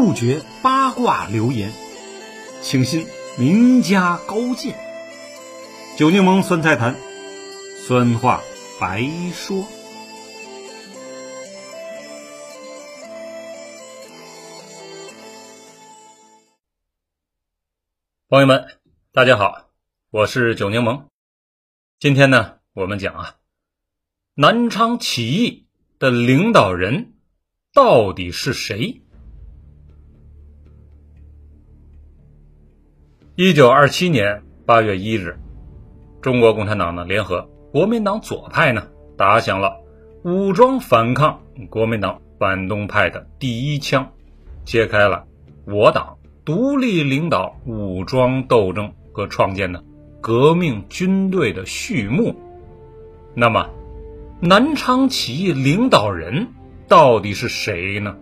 杜绝八卦流言，请信名家高见。酒柠檬酸菜坛，酸话白说。朋友们，大家好，我是酒柠檬。今天呢，我们讲啊，南昌起义的领导人到底是谁？一九二七年八月一日，中国共产党呢联合国民党左派呢，打响了武装反抗国民党反动派的第一枪，揭开了我党。独立领导武装斗争和创建的革命军队的序幕。那么，南昌起义领导人到底是谁呢？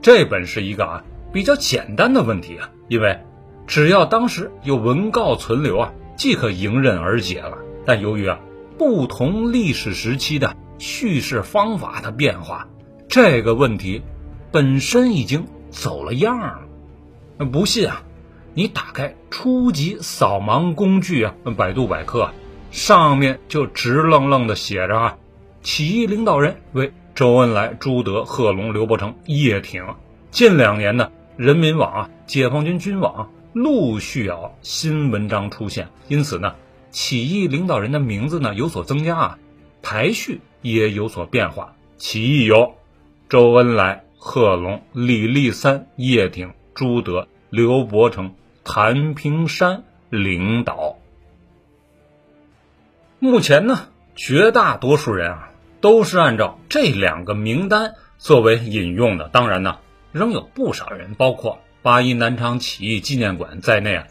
这本是一个啊比较简单的问题啊，因为只要当时有文告存留啊，即可迎刃而解了。但由于啊不同历史时期的叙事方法的变化，这个问题本身已经走了样了。不信啊，你打开初级扫盲工具啊，百度百科，上面就直愣愣的写着啊，起义领导人为周恩来、朱德、贺龙、刘伯承、叶挺。近两年呢，人民网啊、解放军军网陆续有新文章出现，因此呢，起义领导人的名字呢有所增加啊，排序也有所变化。起义有周恩来、贺龙、李立三、叶挺。朱德、刘伯承、谭平山领导。目前呢，绝大多数人啊都是按照这两个名单作为引用的。当然呢，仍有不少人，包括八一南昌起义纪念馆在内啊，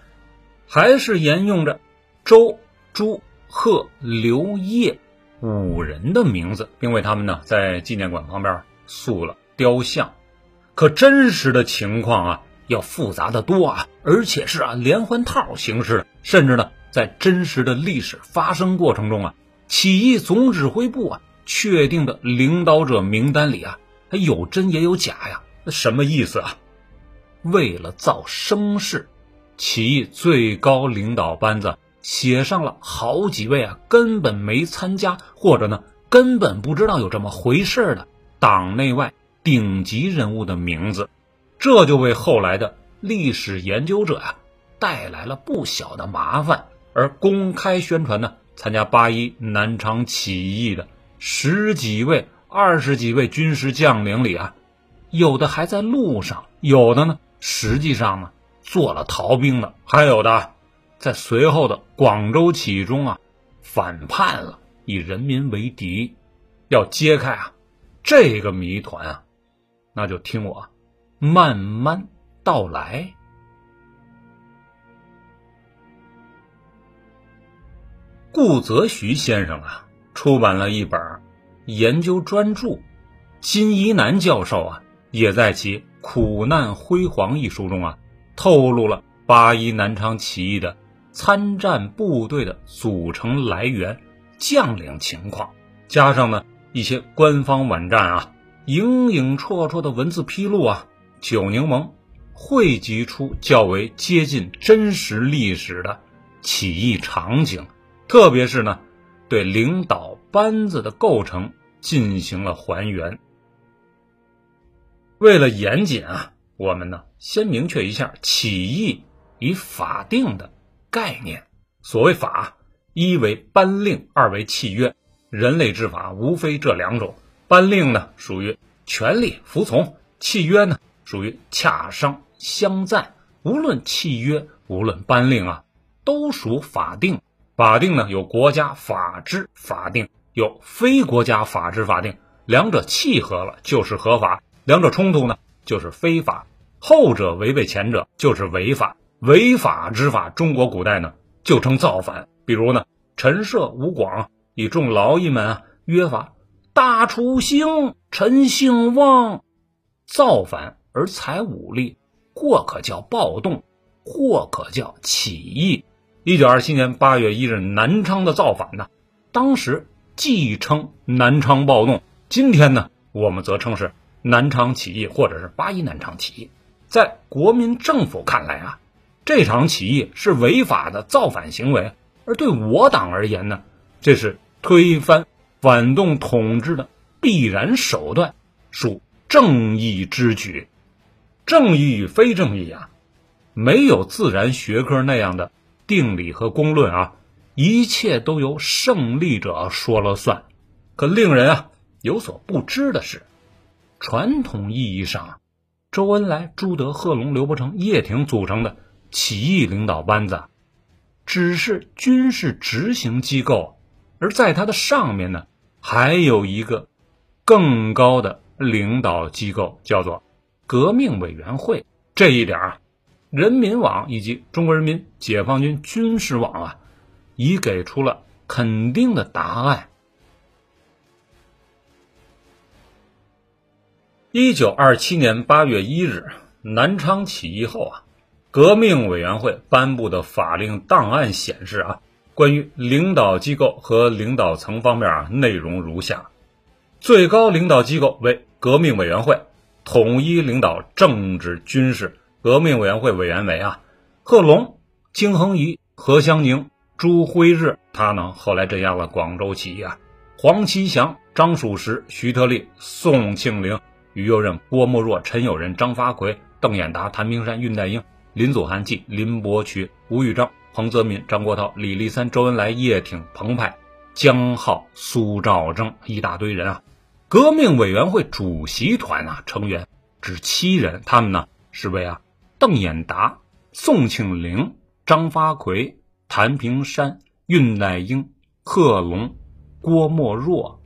还是沿用着周、朱、贺、刘、叶五人的名字，并为他们呢在纪念馆旁边塑了雕像。可真实的情况啊。要复杂的多啊，而且是啊连环套形式的，甚至呢，在真实的历史发生过程中啊，起义总指挥部啊确定的领导者名单里啊，还有真也有假呀。那什么意思啊？为了造声势，起义最高领导班子写上了好几位啊根本没参加，或者呢根本不知道有这么回事的党内外顶级人物的名字。这就为后来的历史研究者呀带来了不小的麻烦。而公开宣传呢，参加八一南昌起义的十几位、二十几位军事将领里啊，有的还在路上，有的呢实际上呢做了逃兵的，还有的在随后的广州起义中啊反叛了，以人民为敌。要揭开啊这个谜团啊，那就听我。慢慢道来。顾则徐先生啊，出版了一本研究专著。金一南教授啊，也在其《苦难辉煌》一书中啊，透露了八一南昌起义的参战部队的组成来源、将领情况，加上呢一些官方网站啊影影绰绰的文字披露啊。九柠檬汇集出较为接近真实历史的起义场景，特别是呢，对领导班子的构成进行了还原。为了严谨啊，我们呢先明确一下起义与法定的概念。所谓法，一为颁令，二为契约。人类之法无非这两种。颁令呢属于权力服从，契约呢。属于洽商相赞，无论契约，无论颁令啊，都属法定。法定呢，有国家法制法定，有非国家法制法定，两者契合了就是合法，两者冲突呢就是非法。后者违背前者就是违法，违法之法，中国古代呢就称造反。比如呢，陈涉、吴广以众劳役们啊约法：大楚兴，陈兴旺，造反。而采武力，或可叫暴动，或可叫起义。一九二七年八月一日，南昌的造反呢，当时既称南昌暴动，今天呢，我们则称是南昌起义，或者是八一南昌起义。在国民政府看来啊，这场起义是违法的造反行为，而对我党而言呢，这是推翻反动统治的必然手段，属正义之举。正义与非正义啊，没有自然学科那样的定理和公论啊，一切都由胜利者说了算。可令人啊有所不知的是，传统意义上。周恩来、朱德、贺龙、刘伯承、叶挺组成的起义领导班子，只是军事执行机构，而在它的上面呢，还有一个更高的领导机构，叫做革命委员会。这一点啊，人民网以及中国人民解放军军事网啊，已给出了肯定的答案。一九二七年八月一日，南昌起义后啊，革命委员会颁布的法令档案显示啊，关于领导机构和领导层方面啊，内容如下：最高领导机构为革命委员会，统一领导政治军事。革命委员会委员为啊，贺龙、金恒仪、何香凝、朱辉日，他呢后来镇压了广州起义啊，黄其祥、张蜀时、徐特立、宋庆龄。于右任、郭沫若、陈友仁、张发奎、邓演达、谭平山、恽代英、林祖涵季、林伯渠、吴玉章、彭泽民、张国焘、李立三、周恩来、叶挺、彭湃、江浩、苏兆征，一大堆人啊！革命委员会主席团啊，成员只七人，他们呢是为啊邓演达、宋庆龄、张发奎、谭平山、恽代英、贺龙、郭沫若、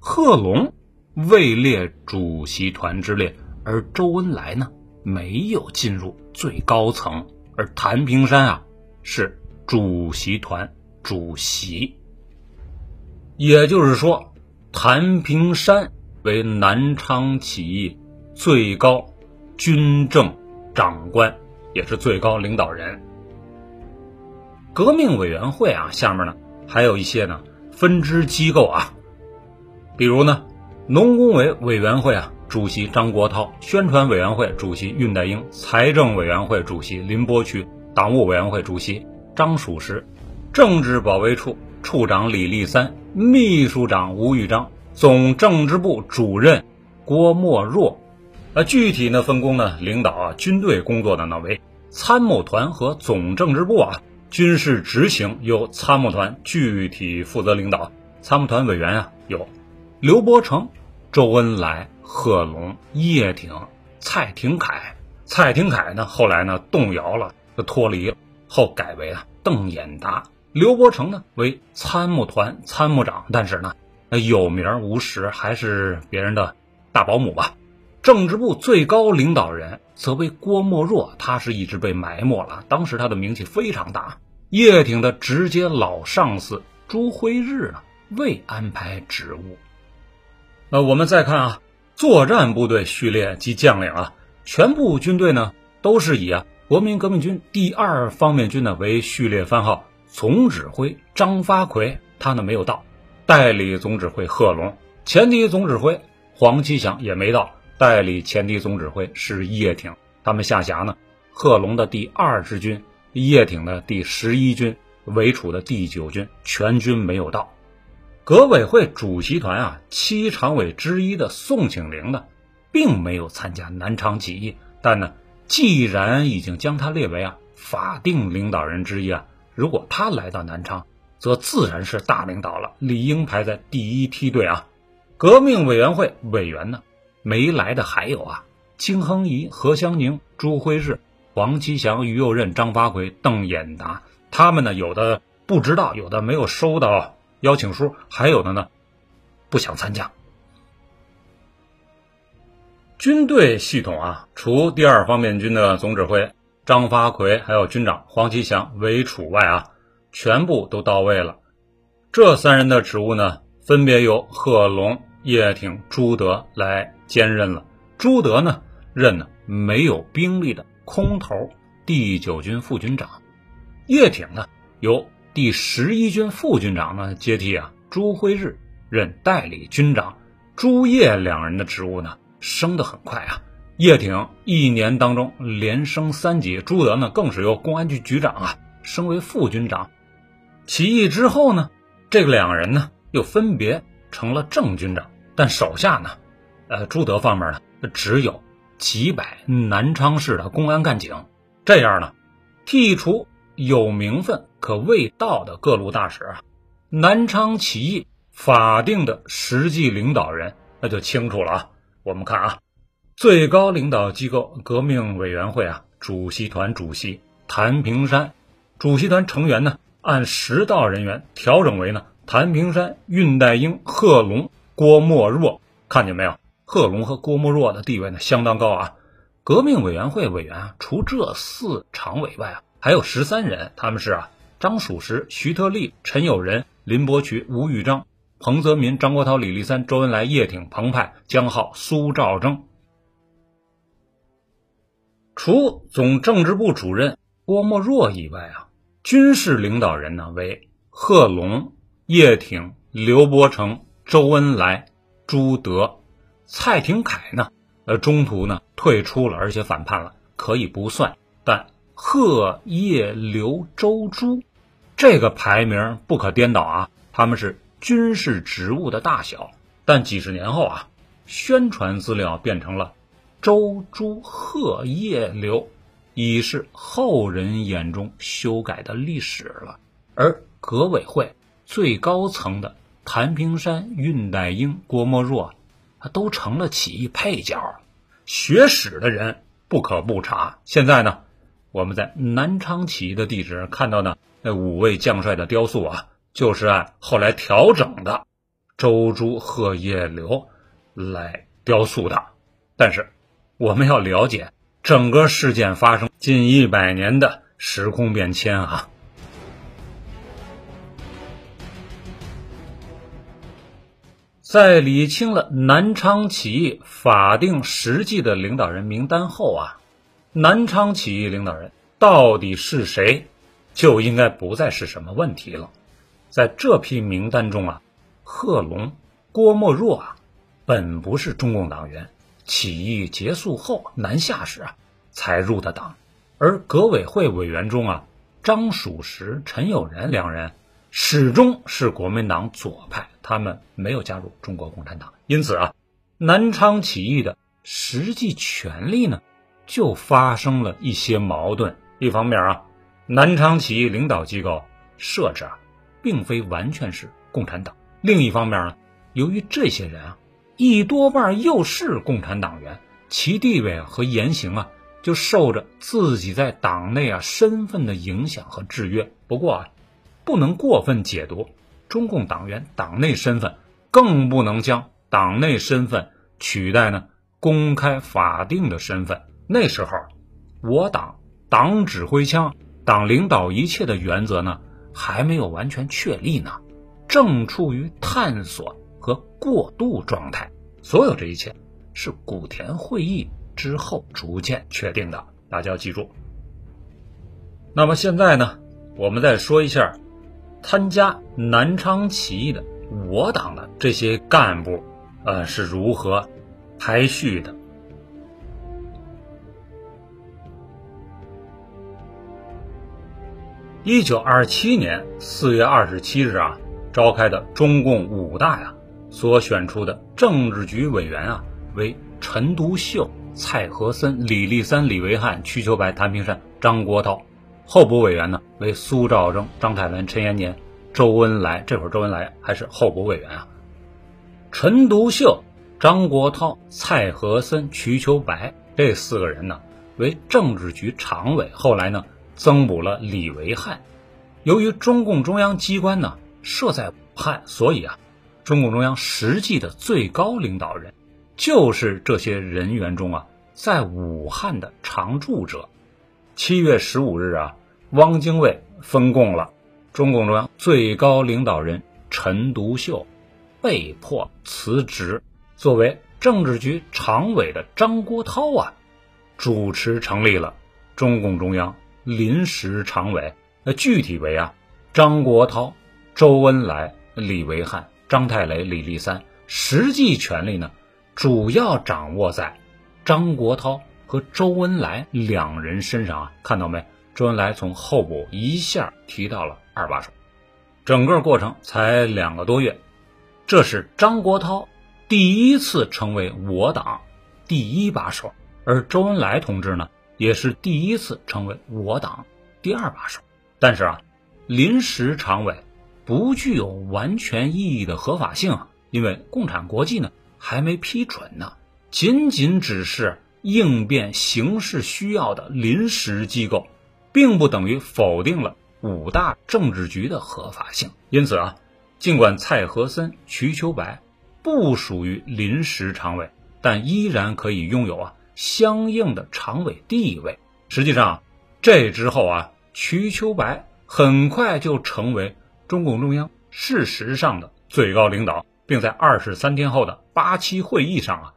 贺龙。位列主席团之列，而周恩来呢没有进入最高层，而谭平山啊是主席团主席。也就是说，谭平山为南昌起义最高军政长官，也是最高领导人。革命委员会啊，下面呢还有一些呢分支机构啊，比如呢。农工委委员会啊，主席张国焘；宣传委员会主席恽代英；财政委员会主席林伯渠；党务委员会主席张曙时；政治保卫处处长李立三；秘书长吴玉章；总政治部主任郭沫若。啊，具体呢分工呢，领导啊军队工作的呢为参谋团和总政治部啊，军事执行由参谋团具体负责领导。参谋团委员啊有。刘伯承、周恩来、贺龙、叶挺、蔡廷锴。蔡廷锴呢，后来呢动摇了，就脱离了，后改为啊邓演达。刘伯承呢为参谋团参谋长，但是呢有名无实，还是别人的大保姆吧。政治部最高领导人则为郭沫若，他是一直被埋没了，当时他的名气非常大。叶挺的直接老上司朱辉日呢未安排职务。呃，我们再看啊，作战部队序列及将领啊，全部军队呢都是以啊国民革命军第二方面军呢为序列番号，总指挥张发奎他呢没有到，代理总指挥贺龙，前敌总指挥黄其祥也没到，代理前敌总指挥是叶挺，他们下辖呢贺龙的第二支军，叶挺的第十一军，韦楚的第九军，全军没有到。革委会主席团啊，七常委之一的宋庆龄呢，并没有参加南昌起义。但呢，既然已经将他列为啊法定领导人之一啊，如果他来到南昌，则自然是大领导了，理应排在第一梯队啊。革命委员会委员呢，没来的还有啊，金亨仪、何香凝、朱辉日、王其祥、于右任、张发奎、邓演达，他们呢，有的不知道，有的没有收到。邀请书还有的呢，不想参加。军队系统啊，除第二方面军的总指挥张发奎，还有军长黄其祥为除外啊，全部都到位了。这三人的职务呢，分别由贺龙、叶挺、朱德来兼任了。朱德呢，任呢没有兵力的空头第九军副军长；叶挺呢，由第十一军副军长呢接替啊，朱辉日任代理军长，朱叶两人的职务呢升得很快啊，叶挺一年当中连升三级，朱德呢更是由公安局局长啊升为副军长。起义之后呢，这个两人呢又分别成了正军长，但手下呢，呃，朱德方面呢只有几百南昌市的公安干警。这样呢，剔除有名分可未到的各路大使啊，南昌起义法定的实际领导人那就清楚了啊。我们看啊。最高领导机构革命委员会啊，主席团主席谭平山，主席团成员呢按实道人员调整为呢谭平山、恽代英、贺龙、郭沫若，看见没有？贺龙和郭沫若的地位呢相当高啊。革命委员会委员啊，除这四常委外啊，还有十三人，他们是啊张曙时、徐特立、陈友仁、林伯渠、吴玉章、彭泽民、张国焘、李立三、周恩来、叶挺、彭湃、江浩、苏兆征。除总政治部主任郭沫若以外啊，军事领导人呢为贺龙、叶挺、刘伯承、周恩来、朱德、蔡廷锴呢，呃，中途呢退出了，而且反叛了，可以不算。但贺、叶、刘、周、朱这个排名不可颠倒啊，他们是军事职务的大小。但几十年后啊，宣传资料变成了。周、朱、贺、叶、刘，已是后人眼中修改的历史了。而革委会最高层的谭平山、恽代英、郭沫若，他都成了起义配角。学史的人不可不查。现在呢，我们在南昌起义的地址看到的那五位将帅的雕塑啊，就是按后来调整的周、朱、贺、叶、刘来雕塑的。但是。我们要了解整个事件发生近一百年的时空变迁啊！在理清了南昌起义法定实际的领导人名单后啊，南昌起义领导人到底是谁，就应该不再是什么问题了。在这批名单中啊，贺龙、郭沫若啊，本不是中共党员。起义结束后南下时啊，才入的党，而革委会委员中啊，张蜀时、陈友仁两人始终是国民党左派，他们没有加入中国共产党，因此啊，南昌起义的实际权力呢，就发生了一些矛盾。一方面啊，南昌起义领导机构设置啊，并非完全是共产党；另一方面呢，由于这些人啊。一多半又是共产党员，其地位和言行啊就受着自己在党内啊身份的影响和制约。不过啊，不能过分解读中共党员党内身份，更不能将党内身份取代呢公开法定的身份。那时候，我党党指挥枪、党领导一切的原则呢还没有完全确立呢，正处于探索。和过渡状态，所有这一切是古田会议之后逐渐确定的，大家要记住。那么现在呢，我们再说一下参加南昌起义的我党的这些干部，呃，是如何排序的。一九二七年四月二十七日啊，召开的中共五大呀。所选出的政治局委员啊，为陈独秀、蔡和森、李立三、李维汉、瞿秋白、谭平山、张国焘；候补委员呢为苏兆征、章太文、陈延年、周恩来。这会儿周恩来还是候补委员啊。陈独秀、张国焘、蔡和森、瞿秋白这四个人呢为政治局常委，后来呢增补了李维汉。由于中共中央机关呢设在武汉，所以啊。中共中央实际的最高领导人，就是这些人员中啊，在武汉的常驻者。七月十五日啊，汪精卫分共了中共中央最高领导人陈独秀，被迫辞职。作为政治局常委的张国焘啊，主持成立了中共中央临时常委。那具体为啊，张国焘、周恩来、李维汉。张太雷、李立三实际权力呢，主要掌握在张国焘和周恩来两人身上啊，看到没？周恩来从候补一下提到了二把手，整个过程才两个多月，这是张国焘第一次成为我党第一把手，而周恩来同志呢，也是第一次成为我党第二把手。但是啊，临时常委不具有完全意义的合法性，因为共产国际呢还没批准呢，仅仅只是应变形势需要的临时机构。并不等于否定了五大政治局的合法性。因此啊，尽管蔡和森、瞿秋白不属于临时常委，但依然可以拥有啊相应的常委地位。实际上，这之后啊，瞿秋白很快就成为中共中央事实上的最高领导，并在二十三天后的八七会议上啊，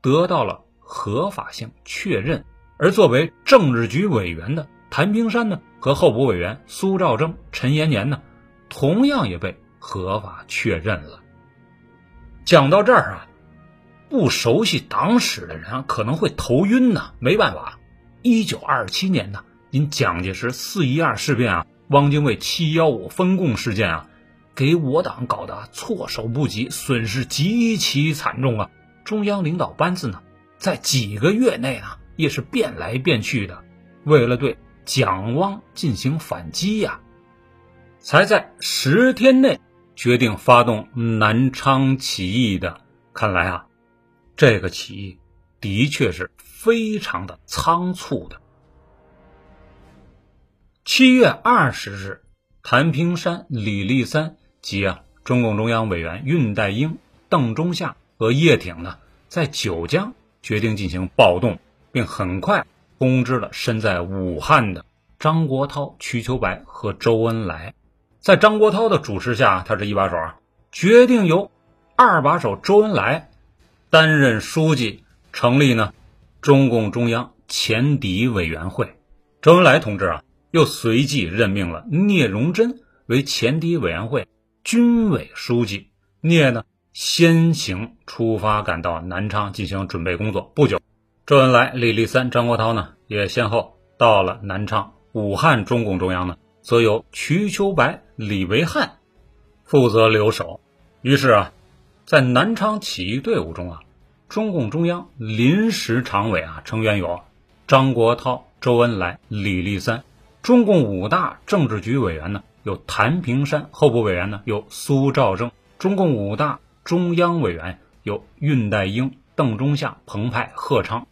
得到了合法性确认。而作为政治局委员的。谭平山呢和候补委员苏兆征、陈延年呢，同样也被合法确认了。讲到这儿啊，不熟悉党史的人啊可能会头晕呐。没办法，一九二七年呢，因蒋介石四一二事变啊，汪精卫七幺五分共事件啊，给我党搞得措手不及，损失极其惨重啊。中央领导班子呢，在几个月内啊，也是变来变去的，为了对。蒋汪进行反击呀，才在十天内决定发动南昌起义的。看来啊，这个起义的确是非常的仓促的。七月二十日，谭平山、李立三及啊中共中央委员恽代英、邓中夏和叶挺呢，在九江决定进行暴动，并很快。通知了身在武汉的张国焘、瞿秋白和周恩来，在张国焘的主持下，他是一把手啊，决定由二把手周恩来担任书记，成立呢中共中央前敌委员会。周恩来同志啊，又随即任命了聂荣臻为前敌委员会军委书记。聂呢，先行出发赶到南昌进行准备工作，不久。周恩来、李立三、张国焘呢，也先后到了南昌。武汉中共中央呢，则由瞿秋白、李维汉负责留守。于是啊，在南昌起义队伍中啊，中共中央临时常委啊成员有张国焘、周恩来、李立三；中共五大政治局委员呢有谭平山，候补委员呢有苏兆征；中共五大中央委员有恽代英、邓中夏、彭湃、贺昌。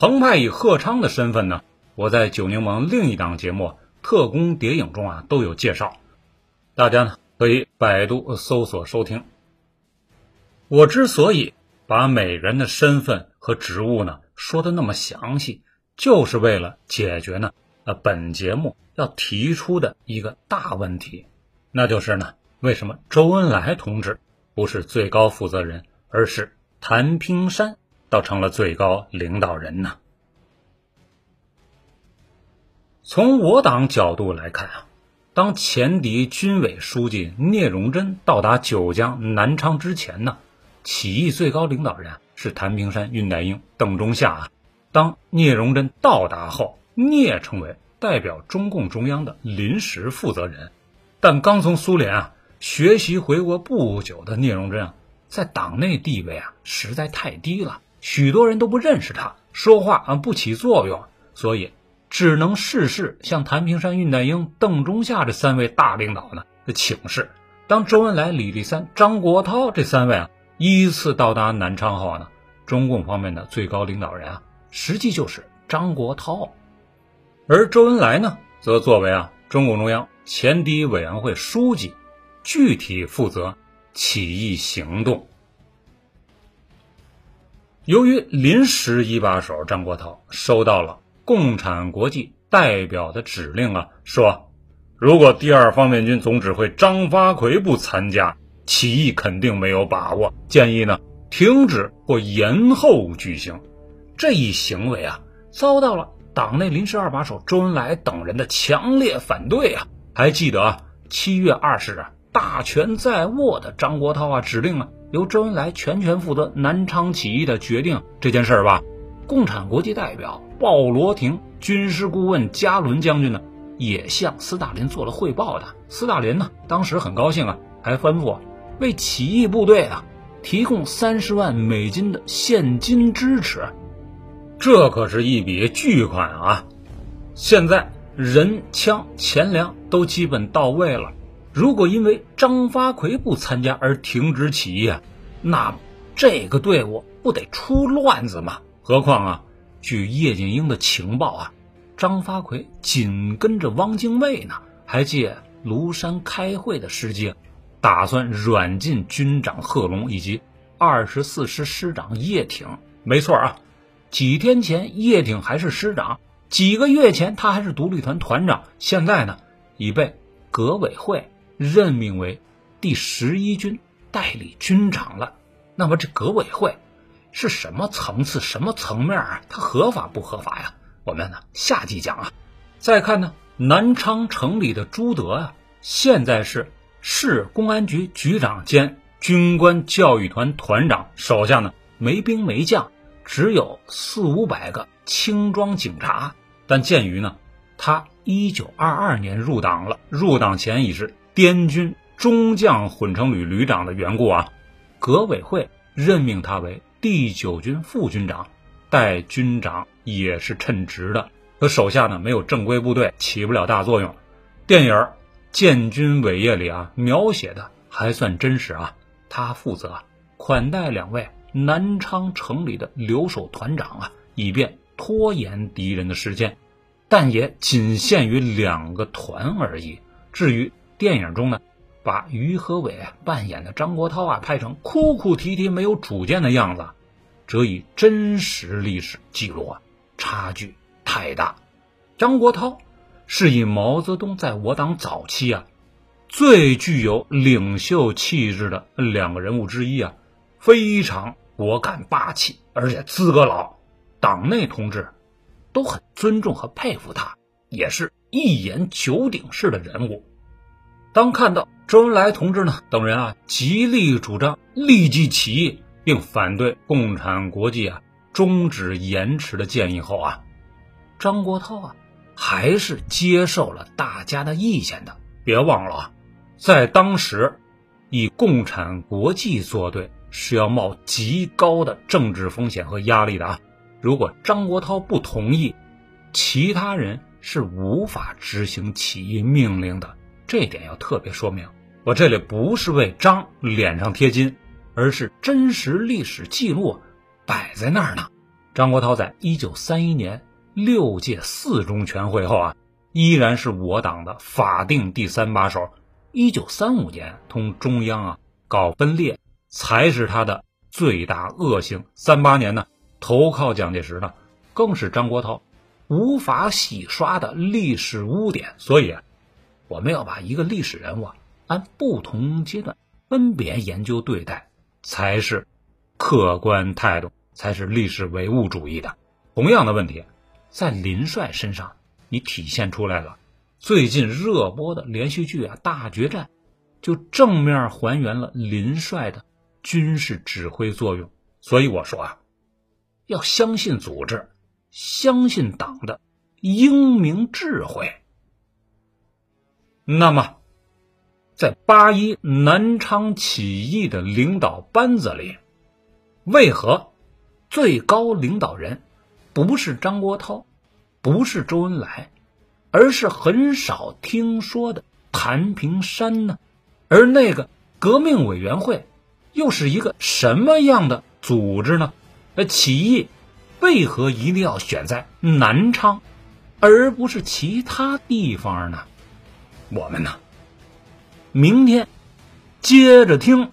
彭湃以贺昌的身份呢，我在九柠檬另一档节目《特工谍影》中啊都有介绍，大家呢可以百度搜索收听。我之所以把每人的身份和职务呢说的那么详细，就是为了解决呢呃本节目要提出的一个大问题，那就是呢为什么周恩来同志不是最高负责人，而是谭平山？倒成了最高领导人呢。从我党角度来看啊，当前敌军委书记聂荣臻到达九江南昌之前呢，起义最高领导人是谭平山、恽代英、邓中夏啊。当聂荣臻到达后，聂成为代表中共中央的临时负责人。但刚从苏联啊学习回国不久的聂荣臻啊，在党内地位啊实在太低了。许多人都不认识他，说话啊不起作用，所以只能事事向谭平山、恽代英、邓中夏这三位大领导呢请示。当周恩来、李立三、张国焘这三位啊依次到达南昌后呢，中共方面的最高领导人啊实际就是张国焘，而周恩来呢则作为啊中共中央前敌委员会书记，具体负责起义行动。由于临时一把手张国焘收到了共产国际代表的指令啊，说如果第二方面军总指挥张发奎不参加起义，肯定没有把握，建议呢停止或延后举行。这一行为啊，遭到了党内临时二把手周恩来等人的强烈反对啊。还记得，七月二十日，大权在握的张国焘啊，指令啊。由周恩来全权负责南昌起义的决定这件事儿吧，共产国际代表鲍罗廷、军事顾问加伦将军呢，也向斯大林做了汇报的。斯大林呢，当时很高兴啊，还吩咐为起义部队啊提供三十万美金的现金支持。这可是一笔巨款啊！现在人、枪、钱粮都基本到位了。如果因为张发奎不参加而停止起义啊，那这个队伍不得出乱子吗？何况啊，据叶剑英的情报啊，张发奎紧跟着汪精卫呢，还借庐山开会的时机，打算软禁军长贺龙以及二十四师师长叶挺。没错啊，几天前叶挺还是师长，几个月前他还是独立团团长，现在呢，已被革委会。任命为第十一军代理军长了。那么这革委会是什么层次、什么层面啊？它合法不合法呀？我们呢下集讲啊。再看呢，南昌城里的朱德啊，现在是市公安局局长兼军官教育团团长，手下呢没兵没将，只有四五百个轻装警察。但鉴于呢，他一九二二年入党了，入党前已是。滇军中将混成旅旅长的缘故啊，革委会任命他为第九军副军长，代军长也是称职的。可手下呢没有正规部队，起不了大作用。电影《建军伟业》里啊描写的还算真实啊，他负责款待两位南昌城里的留守团长啊，以便拖延敌人的时间，但也仅限于两个团而已。至于。电影中呢，把于和伟扮演的张国焘啊拍成哭哭啼啼、没有主见的样子，则与真实历史记录啊差距太大。张国焘是以毛泽东在我党早期啊最具有领袖气质的两个人物之一啊，非常果敢霸气，而且资格老，党内同志都很尊重和佩服他，也是一言九鼎式的人物。当看到周恩来同志呢等人啊极力主张立即起义，并反对共产国际啊终止延迟的建议后啊，张国焘啊还是接受了大家的意见的。别忘了啊，在当时，以共产国际作对是要冒极高的政治风险和压力的啊。如果张国焘不同意，其他人是无法执行起义命令的。这点要特别说明，我这里不是为张脸上贴金，而是真实历史记录摆在那儿呢。张国焘在一九三一年六届四中全会后啊，依然是我党的法定第三把手。一九三五年同中央啊搞分裂，才是他的最大恶行。三八年呢投靠蒋介石呢，更是张国焘无法洗刷的历史污点。所以。我们要把一个历史人物按不同阶段分别研究对待，才是客观态度，才是历史唯物主义的。同样的问题，在林帅身上你体现出来了。最近热播的连续剧啊《大决战》，就正面还原了林帅的军事指挥作用。所以我说啊，要相信组织，相信党的英明智慧。那么，在八一南昌起义的领导班子里，为何最高领导人不是张国焘，不是周恩来，而是很少听说的谭平山呢？而那个革命委员会又是一个什么样的组织呢？呃，起义为何一定要选在南昌，而不是其他地方呢？我们呢，明天接着听。